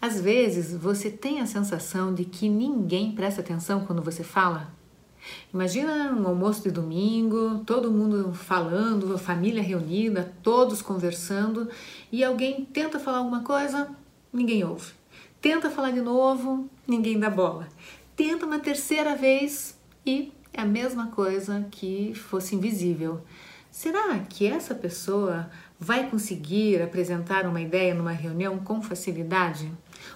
Às vezes você tem a sensação de que ninguém presta atenção quando você fala. Imagina um almoço de domingo, todo mundo falando, a família reunida, todos conversando, e alguém tenta falar alguma coisa, ninguém ouve. Tenta falar de novo, ninguém dá bola. Tenta uma terceira vez e é a mesma coisa que fosse invisível. Será que essa pessoa vai conseguir apresentar uma ideia numa reunião com facilidade?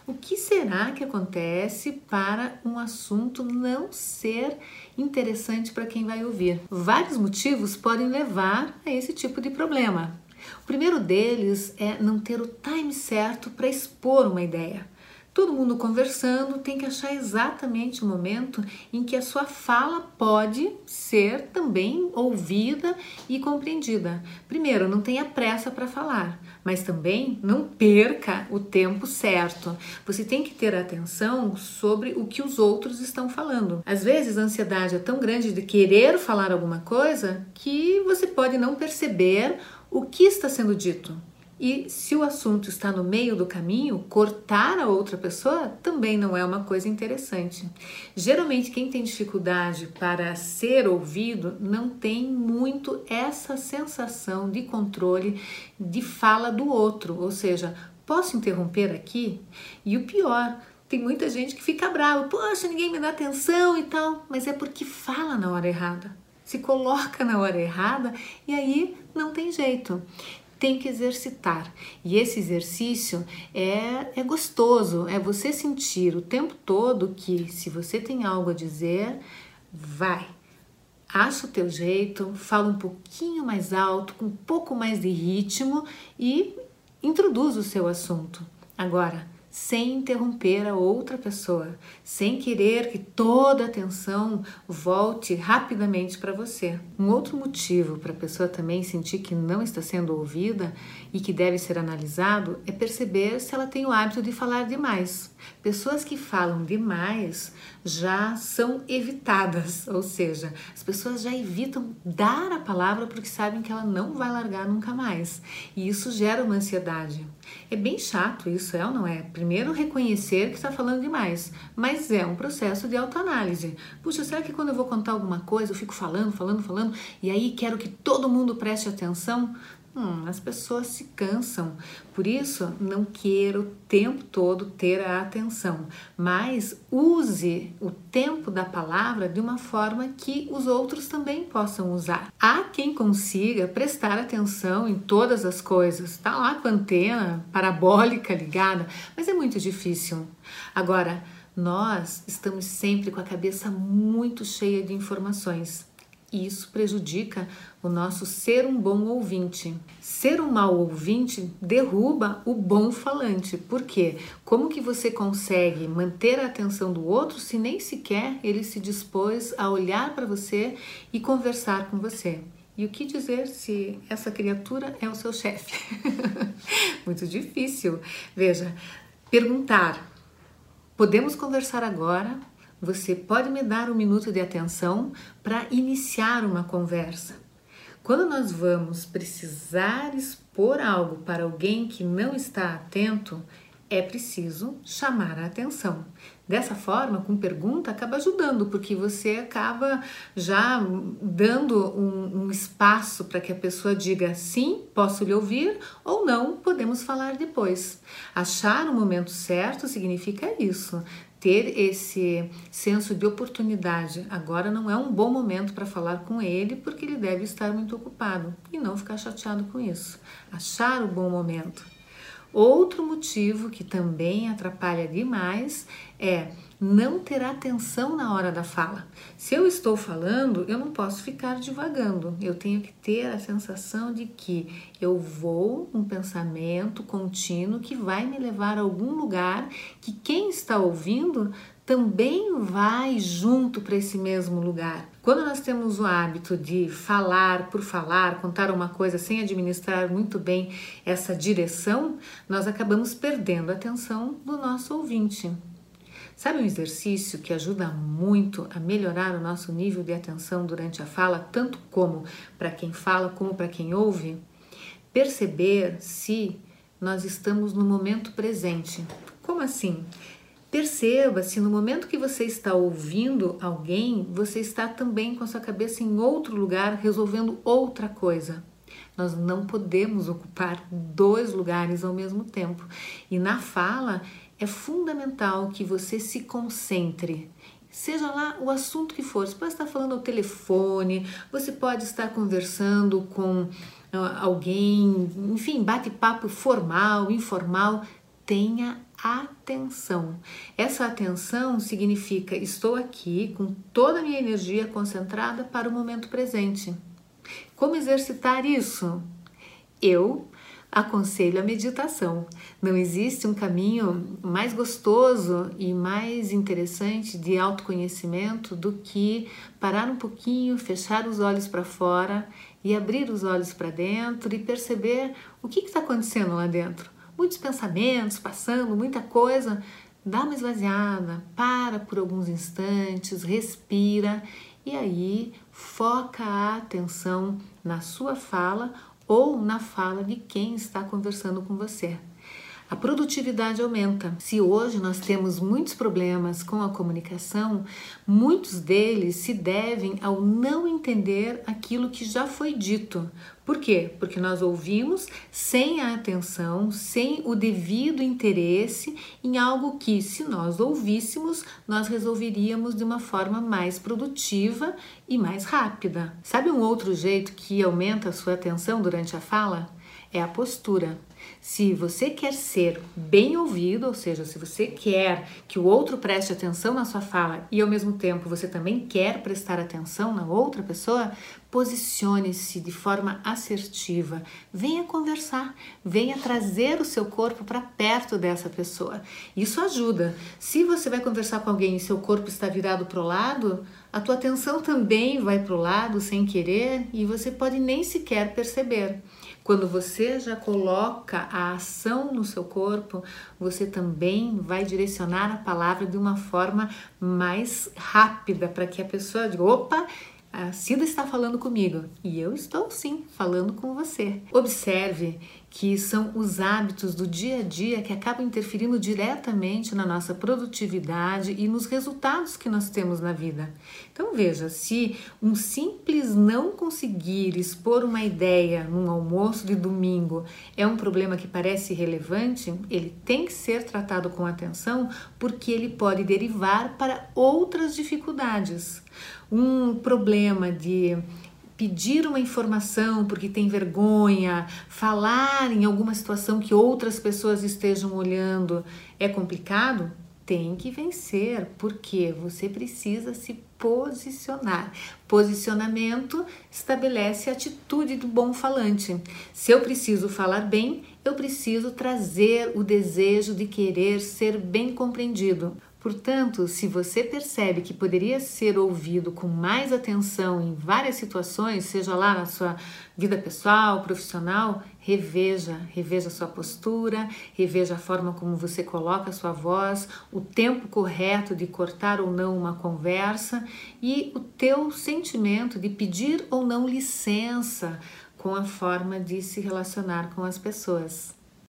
O que será que acontece para um assunto não ser interessante para quem vai ouvir? Vários motivos podem levar a esse tipo de problema. O primeiro deles é não ter o time certo para expor uma ideia. Todo mundo conversando tem que achar exatamente o momento em que a sua fala pode ser também ouvida e compreendida. Primeiro, não tenha pressa para falar, mas também não perca o tempo certo. Você tem que ter atenção sobre o que os outros estão falando. Às vezes a ansiedade é tão grande de querer falar alguma coisa que você pode não perceber o que está sendo dito. E se o assunto está no meio do caminho, cortar a outra pessoa também não é uma coisa interessante. Geralmente, quem tem dificuldade para ser ouvido não tem muito essa sensação de controle de fala do outro, ou seja, posso interromper aqui? E o pior, tem muita gente que fica brava, poxa, ninguém me dá atenção e tal, mas é porque fala na hora errada. Se coloca na hora errada e aí não tem jeito tem que exercitar. E esse exercício é, é gostoso, é você sentir o tempo todo que se você tem algo a dizer, vai. Acha o teu jeito, fala um pouquinho mais alto, com um pouco mais de ritmo e introduz o seu assunto. Agora, sem interromper a outra pessoa, sem querer que toda a atenção volte rapidamente para você. Um outro motivo para a pessoa também sentir que não está sendo ouvida e que deve ser analisado é perceber se ela tem o hábito de falar demais. Pessoas que falam demais já são evitadas, ou seja, as pessoas já evitam dar a palavra porque sabem que ela não vai largar nunca mais. E isso gera uma ansiedade. É bem chato isso, é ou não é? Primeiro, reconhecer que está falando demais, mas é um processo de autoanálise. Puxa, será que quando eu vou contar alguma coisa eu fico falando, falando, falando e aí quero que todo mundo preste atenção? Hum, as pessoas se cansam, por isso não queira o tempo todo ter a atenção, mas use o tempo da palavra de uma forma que os outros também possam usar. Há quem consiga prestar atenção em todas as coisas, tá lá com a antena parabólica ligada, mas é muito difícil. Agora, nós estamos sempre com a cabeça muito cheia de informações e isso prejudica o nosso ser um bom ouvinte. Ser um mau ouvinte derruba o bom falante. Por quê? Como que você consegue manter a atenção do outro se nem sequer ele se dispôs a olhar para você e conversar com você? E o que dizer se essa criatura é o seu chefe? Muito difícil. Veja, perguntar: podemos conversar agora? Você pode me dar um minuto de atenção para iniciar uma conversa. Quando nós vamos precisar expor algo para alguém que não está atento, é preciso chamar a atenção. Dessa forma, com pergunta, acaba ajudando, porque você acaba já dando um, um espaço para que a pessoa diga sim, posso lhe ouvir, ou não, podemos falar depois. Achar o momento certo significa isso ter esse senso de oportunidade. Agora não é um bom momento para falar com ele, porque ele deve estar muito ocupado e não ficar chateado com isso. Achar o bom momento. Outro motivo que também atrapalha demais é não ter atenção na hora da fala. Se eu estou falando, eu não posso ficar divagando. Eu tenho que ter a sensação de que eu vou um pensamento contínuo que vai me levar a algum lugar que quem está ouvindo também vai junto para esse mesmo lugar. Quando nós temos o hábito de falar por falar, contar uma coisa sem administrar muito bem essa direção, nós acabamos perdendo a atenção do nosso ouvinte. Sabe um exercício que ajuda muito a melhorar o nosso nível de atenção durante a fala, tanto como para quem fala como para quem ouve? Perceber se nós estamos no momento presente. Como assim? Perceba se no momento que você está ouvindo alguém, você está também com a sua cabeça em outro lugar, resolvendo outra coisa. Nós não podemos ocupar dois lugares ao mesmo tempo. E na fala é fundamental que você se concentre. Seja lá o assunto que for, você pode estar falando ao telefone, você pode estar conversando com ah, alguém, enfim, bate-papo formal, informal. Tenha atenção. Essa atenção significa estou aqui com toda a minha energia concentrada para o momento presente. Como exercitar isso? Eu aconselho a meditação. Não existe um caminho mais gostoso e mais interessante de autoconhecimento do que parar um pouquinho, fechar os olhos para fora e abrir os olhos para dentro e perceber o que está acontecendo lá dentro muitos pensamentos passando, muita coisa, dá uma esvaziada, para por alguns instantes, respira e aí foca a atenção na sua fala ou na fala de quem está conversando com você a produtividade aumenta. Se hoje nós temos muitos problemas com a comunicação, muitos deles se devem ao não entender aquilo que já foi dito. Por quê? Porque nós ouvimos sem a atenção, sem o devido interesse em algo que, se nós ouvíssemos, nós resolveríamos de uma forma mais produtiva e mais rápida. Sabe um outro jeito que aumenta a sua atenção durante a fala? É a postura. Se você quer ser bem ouvido, ou seja, se você quer que o outro preste atenção na sua fala e ao mesmo tempo você também quer prestar atenção na outra pessoa, posicione-se de forma assertiva. Venha conversar, venha trazer o seu corpo para perto dessa pessoa. Isso ajuda. Se você vai conversar com alguém e seu corpo está virado para o lado, a tua atenção também vai para o lado sem querer e você pode nem sequer perceber. Quando você já coloca a ação no seu corpo, você também vai direcionar a palavra de uma forma mais rápida para que a pessoa diga: opa, a Cida está falando comigo e eu estou sim falando com você. Observe que são os hábitos do dia a dia que acabam interferindo diretamente na nossa produtividade e nos resultados que nós temos na vida. Então veja, se um simples não conseguir expor uma ideia num almoço de domingo é um problema que parece relevante, ele tem que ser tratado com atenção porque ele pode derivar para outras dificuldades. Um problema de pedir uma informação porque tem vergonha, falar em alguma situação que outras pessoas estejam olhando é complicado, tem que vencer, porque você precisa se posicionar. Posicionamento estabelece a atitude do bom falante. Se eu preciso falar bem, eu preciso trazer o desejo de querer ser bem compreendido. Portanto, se você percebe que poderia ser ouvido com mais atenção em várias situações, seja lá na sua vida pessoal, profissional, reveja, reveja sua postura, reveja a forma como você coloca a sua voz, o tempo correto de cortar ou não uma conversa e o teu sentimento de pedir ou não licença com a forma de se relacionar com as pessoas.